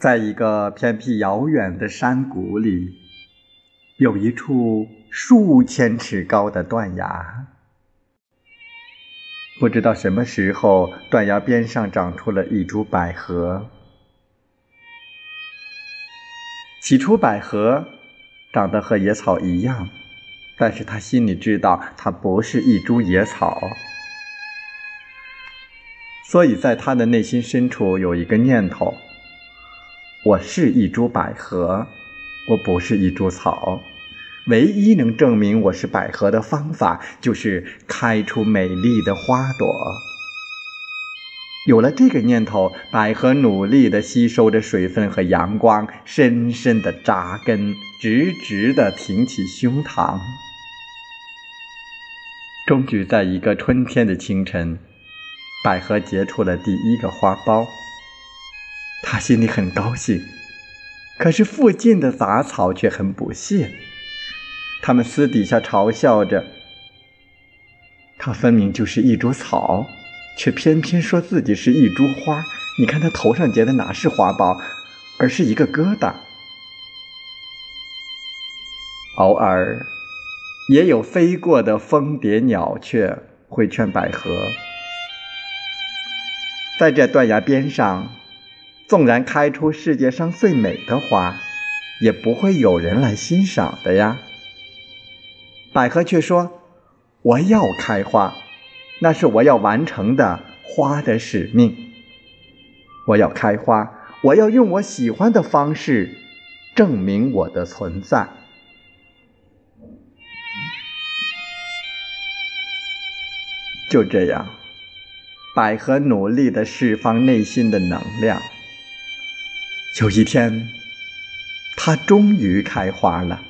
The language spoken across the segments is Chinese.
在一个偏僻遥远的山谷里，有一处数千尺高的断崖。不知道什么时候，断崖边上长出了一株百合。起初，百合长得和野草一样，但是他心里知道，它不是一株野草。所以在他的内心深处有一个念头：我是一株百合，我不是一株草。唯一能证明我是百合的方法，就是开出美丽的花朵。有了这个念头，百合努力地吸收着水分和阳光，深深地扎根，直直地挺起胸膛。终于在一个春天的清晨，百合结出了第一个花苞。他心里很高兴，可是附近的杂草却很不屑。他们私底下嘲笑着，他分明就是一株草，却偏偏说自己是一株花。你看他头上结的哪是花苞，而是一个疙瘩。偶尔，也有飞过的蜂蝶、鸟雀会劝百合，在这断崖边上，纵然开出世界上最美的花，也不会有人来欣赏的呀。百合却说：“我要开花，那是我要完成的花的使命。我要开花，我要用我喜欢的方式证明我的存在。”就这样，百合努力的释放内心的能量。有一天，它终于开花了。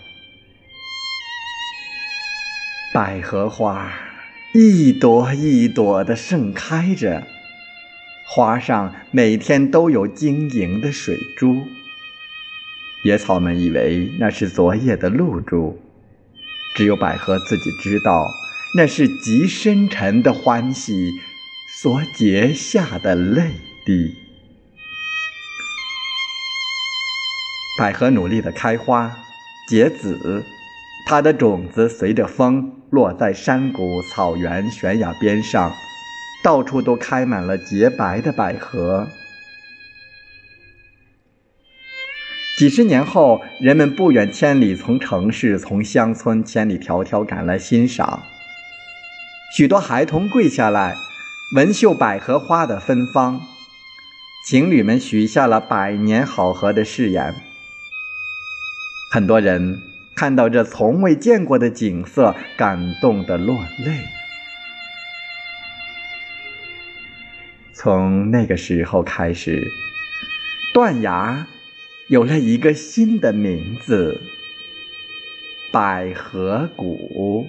百合花一朵一朵的盛开着，花上每天都有晶莹的水珠。野草们以为那是昨夜的露珠，只有百合自己知道，那是极深沉的欢喜所结下的泪滴。百合努力的开花结籽。它的种子随着风落在山谷、草原、悬崖边上，到处都开满了洁白的百合。几十年后，人们不远千里从城市、从乡村千里迢迢赶来欣赏。许多孩童跪下来，闻嗅百合花的芬芳。情侣们许下了百年好合的誓言。很多人。看到这从未见过的景色，感动的落泪。从那个时候开始，断崖有了一个新的名字——百合谷。